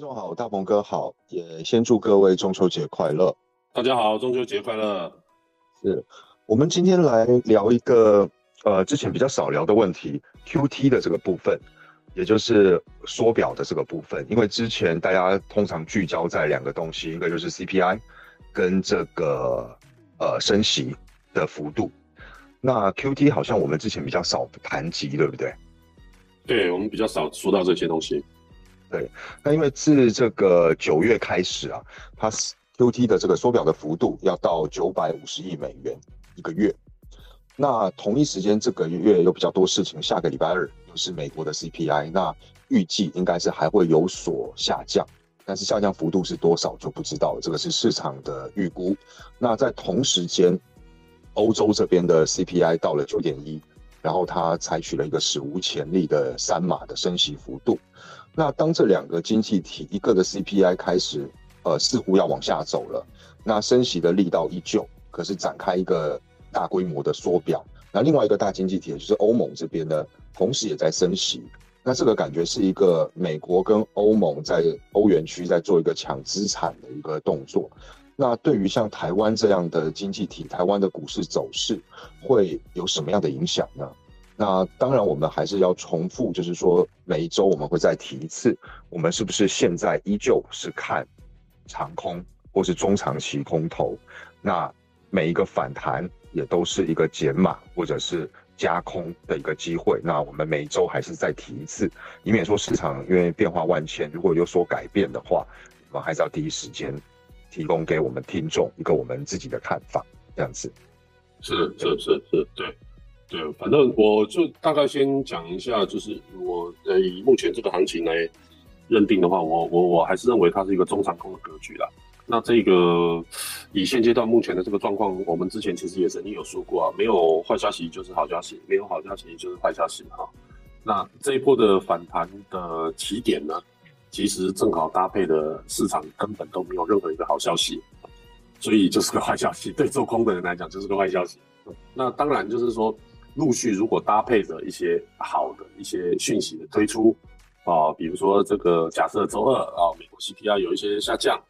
众好，大鹏哥好，也先祝各位中秋节快乐。大家好，中秋节快乐。是我们今天来聊一个呃之前比较少聊的问题，QT 的这个部分，也就是缩表的这个部分。因为之前大家通常聚焦在两个东西，一个就是 CPI 跟这个呃升息的幅度。那 QT 好像我们之前比较少谈及，对不对？对，我们比较少说到这些东西。对，那因为自这个九月开始啊，它 QT 的这个缩表的幅度要到九百五十亿美元一个月。那同一时间这个月有比较多事情，下个礼拜二又是美国的 CPI，那预计应该是还会有所下降，但是下降幅度是多少就不知道，这个是市场的预估。那在同时间，欧洲这边的 CPI 到了九点一，然后它采取了一个史无前例的三码的升息幅度。那当这两个经济体一个的 CPI 开始，呃，似乎要往下走了，那升息的力道依旧，可是展开一个大规模的缩表。那另外一个大经济体就是欧盟这边呢，同时也在升息。那这个感觉是一个美国跟欧盟在欧元区在做一个抢资产的一个动作。那对于像台湾这样的经济体，台湾的股市走势会有什么样的影响呢？那当然，我们还是要重复，就是说每一周我们会再提一次，我们是不是现在依旧是看长空或是中长期空头？那每一个反弹也都是一个减码或者是加空的一个机会。那我们每一周还是再提一次，以免说市场因为变化万千，如果有所改变的话，我们还是要第一时间提供给我们听众一个我们自己的看法，这样子。是是是是，对。对，反正我就大概先讲一下，就是我呃以目前这个行情来认定的话，我我我还是认为它是一个中长空的格局啦。那这个以现阶段目前的这个状况，我们之前其实也曾经有说过啊，没有坏消息就是好消息，没有好消息就是坏消息哈。那这一波的反弹的起点呢，其实正好搭配的市场根本都没有任何一个好消息，所以就是个坏消息。对做空的人来讲，就是个坏消息。那当然就是说。陆续如果搭配着一些好的一些讯息的推出，啊，比如说这个假设周二啊，美国 CPI 有一些下降，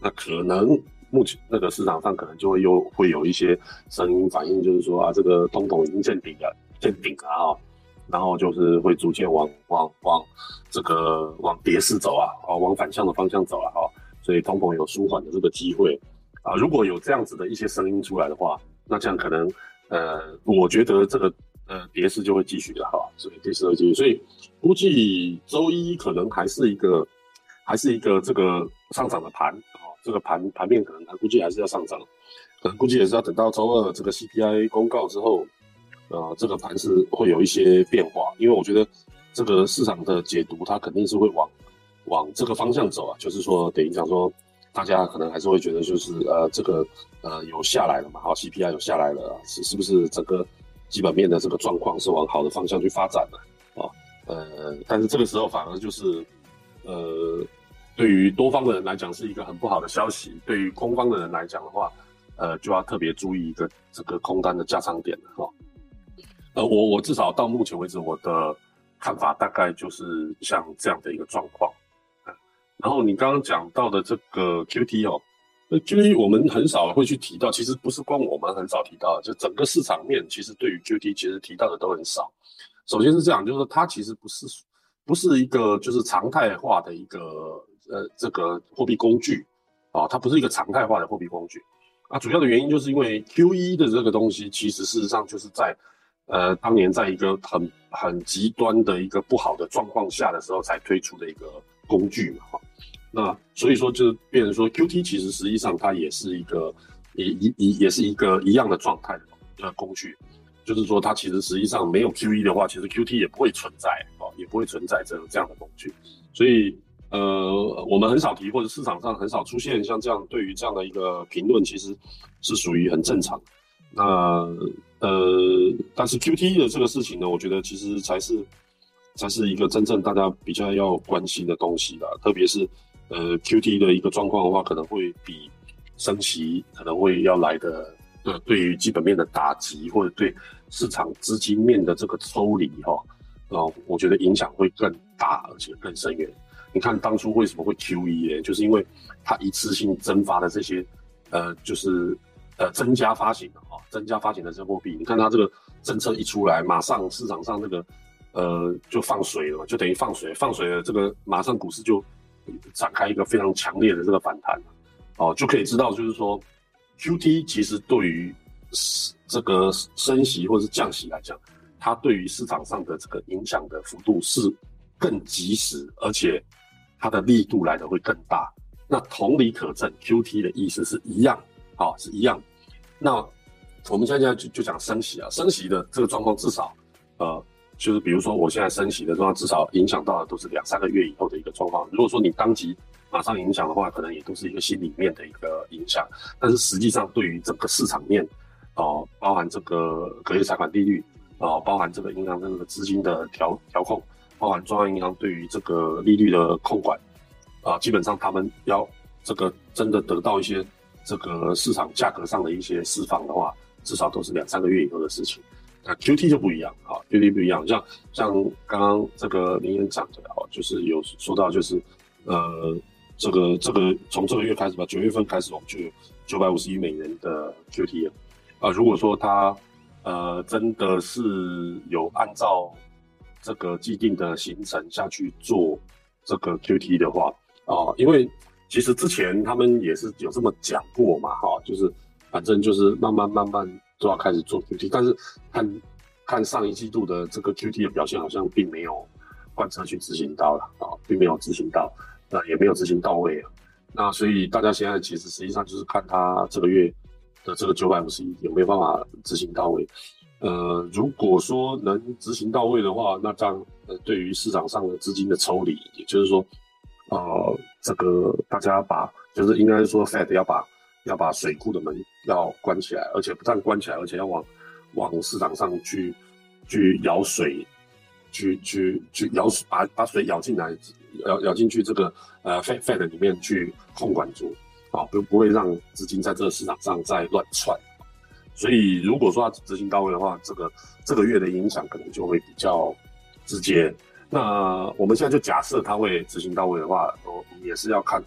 那可能目前那个市场上可能就会又会有一些声音反应，就是说啊，这个通膨已经见顶了，见顶了啊，然后就是会逐渐往往往这个往跌势走啊，啊，往反向的方向走了哈，所以通膨有舒缓的这个机会啊，如果有这样子的一些声音出来的话，那这样可能。呃，我觉得这个呃跌势就会继续的哈，所以跌势会继续，所以估计周一可能还是一个还是一个这个上涨的盘啊，这个盘盘面可能它估计还是要上涨，可能估计也是要等到周二这个 CPI 公告之后，呃，这个盘是会有一些变化，因为我觉得这个市场的解读它肯定是会往往这个方向走啊，就是说等于讲说。大家可能还是会觉得，就是呃，这个呃有下来了嘛，好，CPI 有下来了，是是不是整个基本面的这个状况是往好的方向去发展的啊？呃，但是这个时候反而就是呃，对于多方的人来讲是一个很不好的消息，对于空方的人来讲的话，呃，就要特别注意一个这个空单的加仓点了哈。呃，我我至少到目前为止，我的看法大概就是像这样的一个状况。然后你刚刚讲到的这个 QT 哦，那 QT 我们很少会去提到，其实不是光我们很少提到，就整个市场面其实对于 QT 其实提到的都很少。首先是这样，就是说它其实不是不是一个就是常态化的一个呃这个货币工具啊，它不是一个常态化的货币工具啊。主要的原因就是因为 QE 的这个东西，其实事实上就是在呃当年在一个很很极端的一个不好的状况下的时候才推出的一个工具嘛，哈。那所以说，就变成说，Q T 其实实际上它也是一个，也也也也是一个一样的状态的工具，就是说它其实实际上没有 Q E 的话，其实 Q T 也不会存在哦，也不会存在这这样的工具。所以呃，我们很少提，或者市场上很少出现像这样对于这样的一个评论，其实是属于很正常。那呃，但是 Q T 的这个事情呢，我觉得其实才是才是一个真正大家比较要关心的东西的，特别是。呃，Q T 的一个状况的话，可能会比升息可能会要来的，对，对于基本面的打击或者对市场资金面的这个抽离哈，啊，我觉得影响会更大，而且更深远。你看当初为什么会 QE 呢？就是因为它一次性增发的这些，呃，就是呃增加发行的啊，增加发行的这货币。你看它这个政策一出来，马上市场上那个呃就放水了嘛，就等于放水，放水了，这个马上股市就展开一个非常强烈的这个反弹，哦，就可以知道就是说 QT 其实对于这个升息或者是降息来讲，它对于市场上的这个影响的幅度是更及时，而且它的力度来的会更大。那同理可证，QT 的意思是一样，好是一样。那我们现在就就讲升息啊，升息的这个状况至少，呃，就是比如说我现在升息的状况，至少影响到的都是两三个月以后的一个状况。如果说你当即马上影响的话，可能也都是一个心里面的一个影响。但是实际上对于整个市场面，哦，包含这个隔夜财款利率，哦，包含这个银行的这个资金的调调控，包含中央银行对于这个利率的控管，啊，基本上他们要这个真的得到一些这个市场价格上的一些释放的话，至少都是两三个月以后的事情。那 QT 就不一样啊，QT 不一样，像像刚刚这个林院长的哦，就是有说到就是呃，这个这个从这个月开始吧，九月份开始我们就有九百五十亿美元的 QT 了。啊，如果说他呃真的是有按照这个既定的行程下去做这个 QT 的话，啊，因为其实之前他们也是有这么讲过嘛，哈，就是反正就是慢慢慢慢都要开始做 QT，但是看看上一季度的这个 QT 的表现，好像并没有贯彻去执行到了啊，并没有执行到，那也没有执行到位啊，那所以大家现在其实实际上就是看他这个月。的这个九百五十亿有没有办法执行到位？呃，如果说能执行到位的话，那这样呃，对于市场上的资金的抽离，也就是说，呃，这个大家把就是应该说，Fed 要把要把水库的门要关起来，而且不但关起来，而且要往往市场上去去舀水，去去去舀水，把把水舀进来，舀舀进去这个呃 Fed Fed 里面去控管住。啊，不不会让资金在这个市场上再乱窜，所以如果说它执行到位的话，这个这个月的影响可能就会比较直接。那我们现在就假设它会执行到位的话，我也是要看，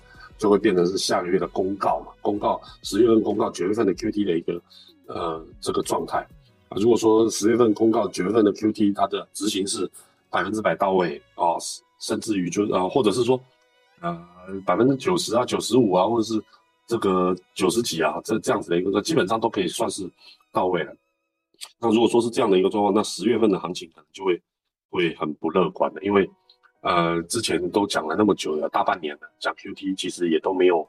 就会变成是下个月的公告嘛，公告十月份公告九月份的 QT 的一个呃这个状态啊。如果说十月份公告九月份的 QT 它的执行是百分之百到位哦，甚至于就呃或者是说。呃，百分之九十啊，九十五啊，或者是这个九十几啊，这这样子的一个，基本上都可以算是到位了。那如果说是这样的一个状况，那十月份的行情可能就会会很不乐观的，因为呃，之前都讲了那么久了，大半年了，讲 QT 其实也都没有，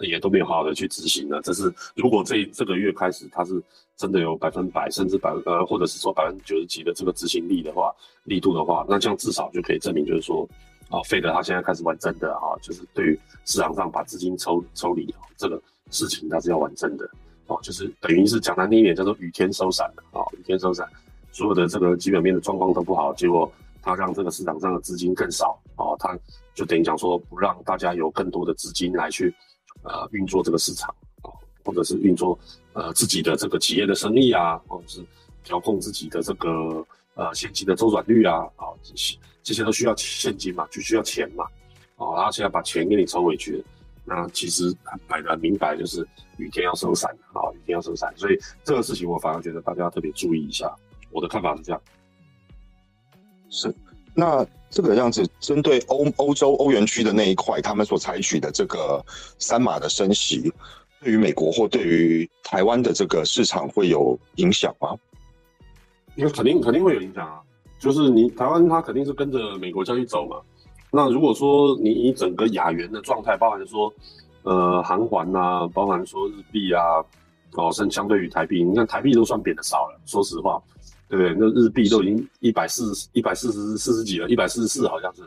也都没有好好的去执行了。这是如果这这个月开始它是真的有百分百，甚至百呃，或者是说百分之九十几的这个执行力的话，力度的话，那这样至少就可以证明，就是说。啊，费德他现在开始玩真的啊，就是对于市场上把资金抽抽离这个事情，他是要玩真的哦，就是等于是讲难听一点，叫做雨天收伞了啊，雨天收伞，所有的这个基本面的状况都不好，结果他让这个市场上的资金更少啊，他就等于讲说不让大家有更多的资金来去呃运作这个市场啊，或者是运作呃自己的这个企业的生意啊，或者是调控自己的这个呃现金的周转率啊，啊这些。这些都需要现金嘛，就需要钱嘛，哦，然后现在把钱给你抽回去，那其实摆的明白就是雨天要收伞啊，雨天要收伞，所以这个事情我反而觉得大家特别注意一下。我的看法是这样。是，那这个样子针对欧欧洲欧元区的那一块，他们所采取的这个三码的升息，对于美国或对于台湾的这个市场会有影响吗？因为肯定肯定会有影响啊。就是你台湾，它肯定是跟着美国这样去走嘛。那如果说你以整个亚元的状态，包含说，呃，韩环呐，包含说日币啊，哦，甚至相对于台币，你看台币都算贬的少了，说实话，对？那日币都已经一百四十一百四十四十几了，一百四十四好像是，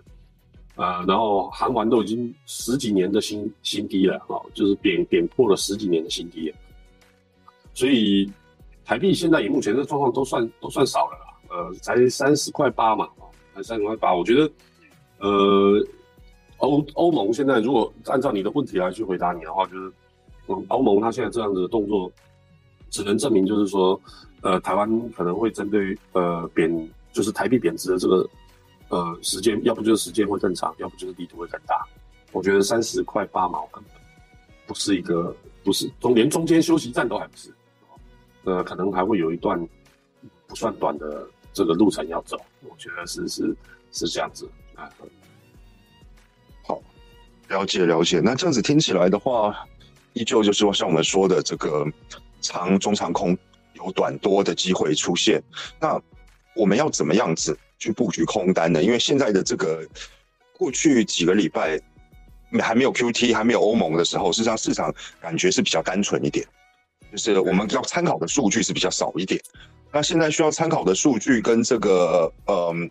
呃，然后韩环都已经十几年的新新低了，哦，就是贬贬破了十几年的新低了，所以台币现在以目前的状况都算都算少了。呃，才三十块八嘛，才三十块八。我觉得，呃，欧欧盟现在如果按照你的问题来去回答你的话，就是，嗯，欧盟它现在这样子的动作，只能证明就是说，呃，台湾可能会针对呃贬，就是台币贬值的这个呃，时间要不就是时间会更长，要不就是力度会更大。我觉得三十块八毛根本不是一个，不是中连中间休息站都还不是，呃，可能还会有一段不算短的这个路程要走。我觉得是是是这样子啊。好，了解了解。那这样子听起来的话，依旧就是像我们说的这个长中长空有短多的机会出现。那我们要怎么样子？去布局空单呢，因为现在的这个过去几个礼拜还没有 Q T 还没有欧盟的时候，事实上市场感觉是比较单纯一点，就是我们要参考的数据是比较少一点。那现在需要参考的数据跟这个嗯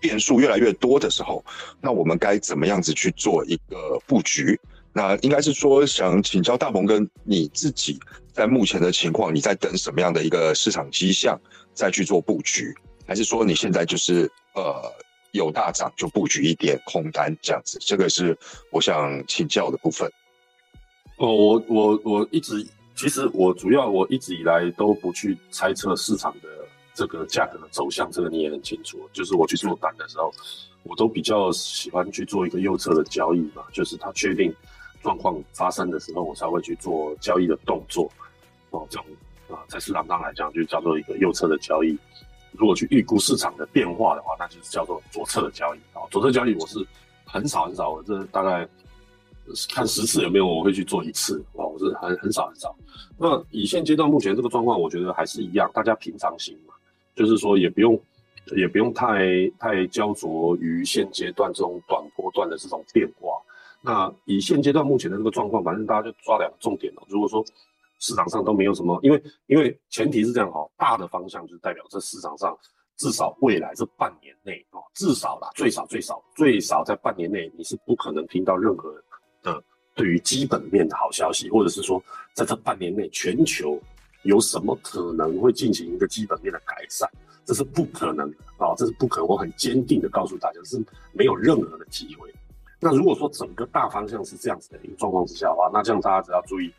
变数越来越多的时候，那我们该怎么样子去做一个布局？那应该是说想请教大鹏跟你自己，在目前的情况，你在等什么样的一个市场迹象再去做布局？还是说你现在就是呃有大涨就布局一点空单这样子，这个是我想请教的部分。哦，我我我一直其实我主要我一直以来都不去猜测市场的这个价格走向，这个你也很清楚。就是我去做单的时候，我都比较喜欢去做一个右侧的交易嘛，就是它确定状况发生的时候，我才会去做交易的动作。哦，这种啊在市场上来讲就叫做一个右侧的交易。如果去预估市场的变化的话，那就是叫做左侧的交易啊。左侧交易我是很少很少，我这大概看十次有没有我会去做一次啊，我是很很少很少。那以现阶段目前这个状况，我觉得还是一样，大家平常心嘛，就是说也不用也不用太太焦灼于现阶段这种短波段的这种变化。那以现阶段目前的这个状况，反正大家就抓两个重点了。如果说市场上都没有什么，因为因为前提是这样哈，大的方向就代表这市场上至少未来这半年内哦，至少啦，最少最少最少在半年内你是不可能听到任何的对于基本面的好消息，或者是说在这半年内全球有什么可能会进行一个基本面的改善，这是不可能的啊，这是不可能。我很坚定的告诉大家，是没有任何的机会。那如果说整个大方向是这样子的一个状况之下的话，那这样大家只要注意。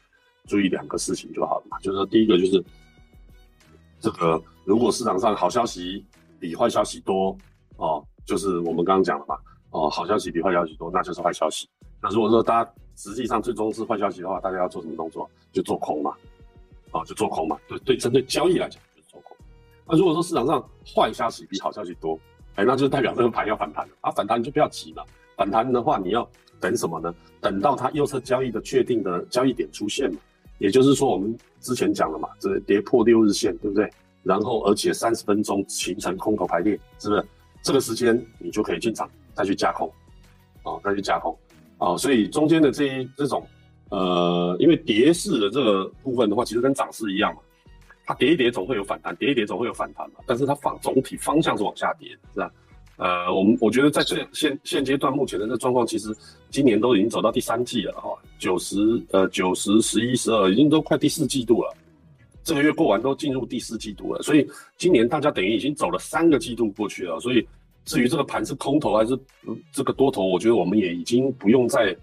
注意两个事情就好了嘛，就是说第一个就是这个，如果市场上好消息比坏消息多哦，就是我们刚刚讲了嘛，哦，好消息比坏消息多，那就是坏消息。那如果说大家实际上最终是坏消息的话，大家要做什么动作？就做空嘛，哦，就做空嘛。对对，针对交易来讲就是做空。那如果说市场上坏消息比好消息多，哎，那就代表这个盘要反弹了。啊，反弹你就不要急嘛，反弹的话你要等什么呢？等到它右侧交易的确定的交易点出现嘛。也就是说，我们之前讲了嘛，这跌破六日线，对不对？然后而且三十分钟形成空头排列，是不是？这个时间你就可以进场再去加空，啊，再去加空，啊，所以中间的这一这种，呃，因为跌势的这个部分的话，其实跟涨势一样嘛，它跌一跌总会有反弹，跌一跌总会有反弹嘛，但是它反总体方向是往下跌，是吧？呃，我们我觉得在这现现阶段目前的这状况，其实今年都已经走到第三季了哈，九十呃九十十一十二已经都快第四季度了，这个月过完都进入第四季度了，所以今年大家等于已经走了三个季度过去了，所以至于这个盘是空头还是这个多头，我觉得我们也已经不用再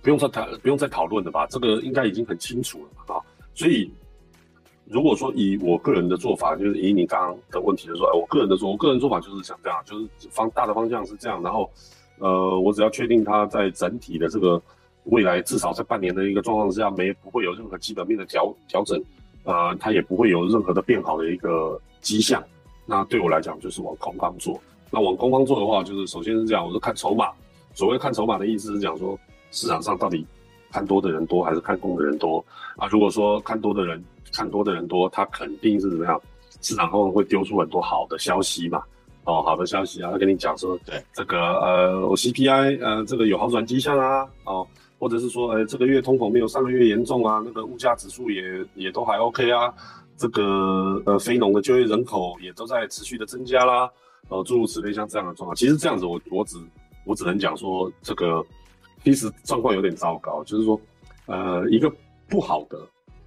不用再谈不用再讨论了吧，这个应该已经很清楚了啊，所以。如果说以我个人的做法，就是以你刚刚的问题来说，哎，我个人的做，我个人做法就是想这样，就是方大的方向是这样，然后，呃，我只要确定它在整体的这个未来至少在半年的一个状况之下，没不会有任何基本面的调调整，呃，它也不会有任何的变好的一个迹象，那对我来讲就是往空方做。那往空方做的话，就是首先是这样，我是看筹码。所谓看筹码的意思是讲说，市场上到底看多的人多还是看空的人多啊？如果说看多的人。看多的人多，他肯定是怎么样？市场后会丢出很多好的消息嘛？哦，好的消息啊，他跟你讲说，对这个呃，我 CPI 呃，这个有好转迹象啊，哦，或者是说，呃，这个月通膨没有上个月严重啊，那个物价指数也也都还 OK 啊，这个呃，非农的就业人口也都在持续的增加啦，呃，诸如此类像这样的状况，其实这样子我我只我只能讲说，这个其实状况有点糟糕，就是说，呃，一个不好的。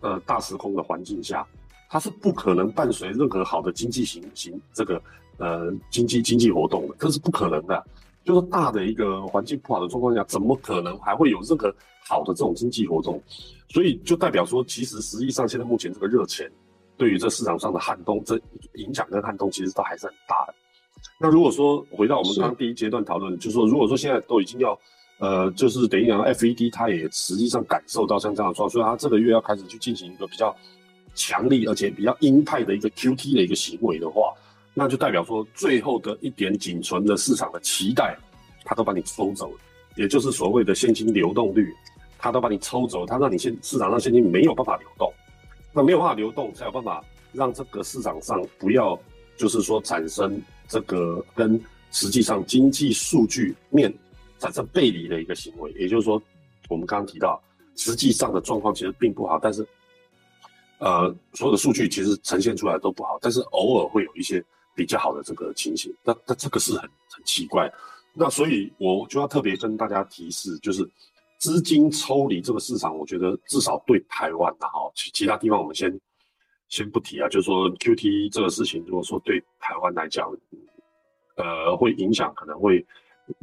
呃，大时空的环境下，它是不可能伴随任何好的经济行行这个呃经济经济活动的，这是不可能的。就是大的一个环境不好的状况下，怎么可能还会有任何好的这种经济活动？所以就代表说，其实实际上现在目前这个热钱对于这市场上的撼动，这影响跟撼动其实都还是很大的。那如果说回到我们刚刚第一阶段讨论，就是说如果说现在都已经要，呃，就是等于讲 FED 它也实际上感受到像这样的状况，所以它这个月要开始去进行一个比较强力而且比较鹰派的一个 QT 的一个行为的话，那就代表说最后的一点仅存的市场的期待，它都把你抽走了，也就是所谓的现金流动率，它都把你抽走，它让你现市场上现金没有办法流动，那没有办法流动才有办法让这个市场上不要。就是说，产生这个跟实际上经济数据面产生背离的一个行为，也就是说，我们刚刚提到，实际上的状况其实并不好，但是，呃，所有的数据其实呈现出来都不好，但是偶尔会有一些比较好的这个情形，那那这个是很很奇怪。那所以我就要特别跟大家提示，就是资金抽离这个市场，我觉得至少对台湾的哈，其其他地方我们先。先不提啊，就是说 Q T 这个事情，如果说对台湾来讲，呃，会影响可能会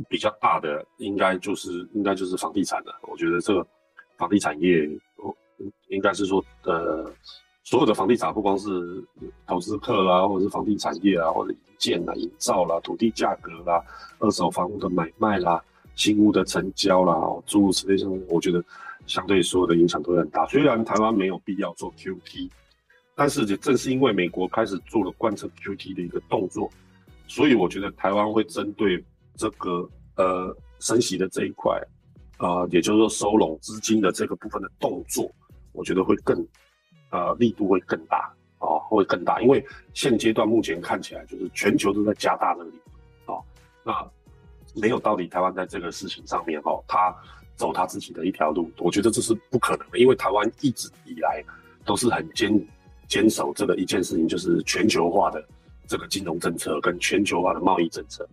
比较大的，应该就是应该就是房地产了。我觉得这个房地产业，应该是说，呃，所有的房地产，不光是投资客啦，或者是房地产业啊，或者建啦、营造啦、土地价格啦、二手房屋的买卖啦、新屋的成交啦，诸如此类上，我觉得相对所有的影响都会很大。虽然台湾没有必要做 Q T。但是也正是因为美国开始做了贯彻 QT 的一个动作，所以我觉得台湾会针对这个呃升息的这一块，啊，也就是说收拢资金的这个部分的动作，我觉得会更，呃，力度会更大啊，会更大。因为现阶段目前看起来就是全球都在加大这个力度啊，那没有道理台湾在这个事情上面哦，他走他自己的一条路，我觉得这是不可能的，因为台湾一直以来都是很坚。坚守这个一件事情，就是全球化的这个金融政策跟全球化的贸易政策，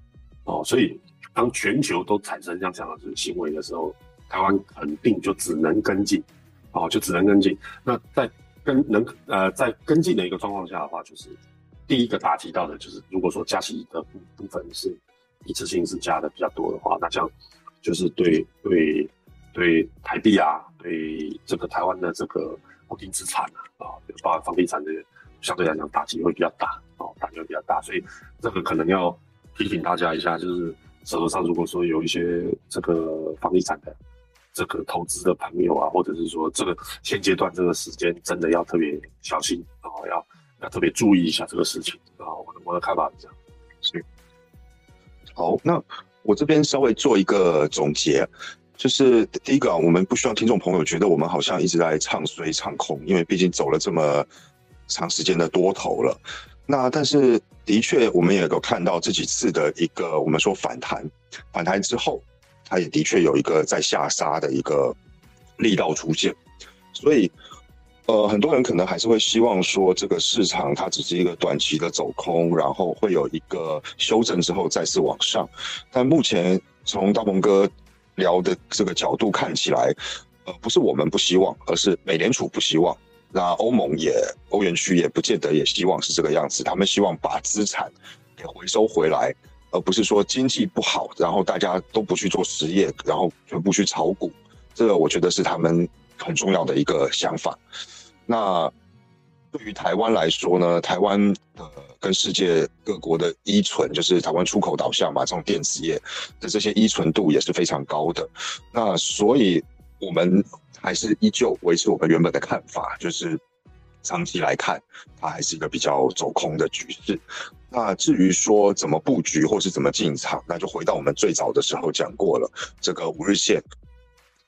哦，所以当全球都产生像这样的行为的时候，台湾肯定就只能跟进，哦，就只能跟进。那在跟能呃在跟进的一个状况下的话，就是第一个打击到的就是，如果说加息的部部分是一次性是加的比较多的话，那这样就是对对对台币啊，对这个台湾的这个。固定资产啊，啊，包括房地产的，相对来讲打击会比较大，哦，打击会比较大，所以这个可能要提醒大家一下，就是手头上如果说有一些这个房地产的这个投资的朋友啊，或者是说这个现阶段这个时间真的要特别小心，然后要要特别注意一下这个事情啊，我的我的看法是这样。是，好，那我这边稍微做一个总结。就是第一个啊，我们不需要听众朋友觉得我们好像一直在唱衰唱空，因为毕竟走了这么长时间的多头了。那但是的确，我们也有看到这几次的一个我们说反弹，反弹之后，它也的确有一个在下杀的一个力道出现。所以，呃，很多人可能还是会希望说，这个市场它只是一个短期的走空，然后会有一个修正之后再次往上。但目前从大鹏哥。聊的这个角度看起来，呃，不是我们不希望，而是美联储不希望。那欧盟也，欧元区也不见得也希望是这个样子。他们希望把资产给回收回来，而不是说经济不好，然后大家都不去做实业，然后全部去炒股。这个我觉得是他们很重要的一个想法。那对于台湾来说呢，台湾的。跟世界各国的依存，就是台湾出口导向嘛，这种电子业的这些依存度也是非常高的。那所以我们还是依旧维持我们原本的看法，就是长期来看，它还是一个比较走空的局势。那至于说怎么布局或是怎么进场，那就回到我们最早的时候讲过了，这个五日线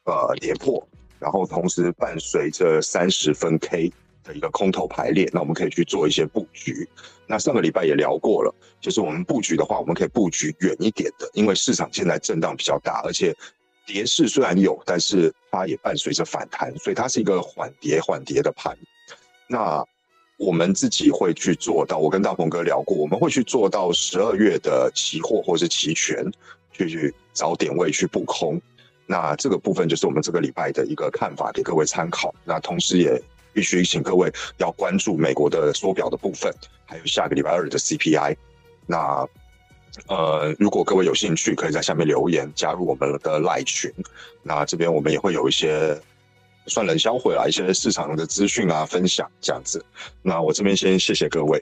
呃跌破，然后同时伴随着三十分 K。的一个空头排列，那我们可以去做一些布局。那上个礼拜也聊过了，就是我们布局的话，我们可以布局远一点的，因为市场现在震荡比较大，而且跌势虽然有，但是它也伴随着反弹，所以它是一个缓跌缓跌的盘。那我们自己会去做到，我跟大鹏哥聊过，我们会去做到十二月的期货或是期权，去去找点位去布空。那这个部分就是我们这个礼拜的一个看法，给各位参考。那同时也。必须请各位要关注美国的缩表的部分，还有下个礼拜二的 CPI。那呃，如果各位有兴趣，可以在下面留言加入我们的赖群。那这边我们也会有一些算冷销会啦一些市场的资讯啊，分享这样子。那我这边先谢谢各位，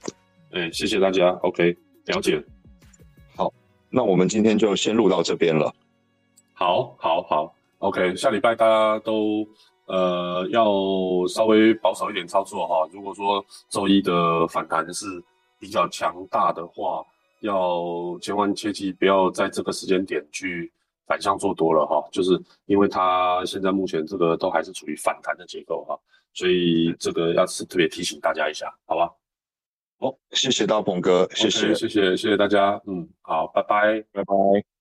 哎，谢谢大家，OK，了解。好那我们今天就先录到这边了。好，好，好，OK，下礼拜大家都呃要稍微保守一点操作哈。如果说周一的反弹是比较强大的话，要千万切记不要在这个时间点去反向做多了哈，就是因为它现在目前这个都还是处于反弹的结构哈，所以这个要是特别提醒大家一下，好吧？好，谢谢大鹏哥，谢谢，谢谢，谢谢大家，嗯，好，拜拜，拜拜。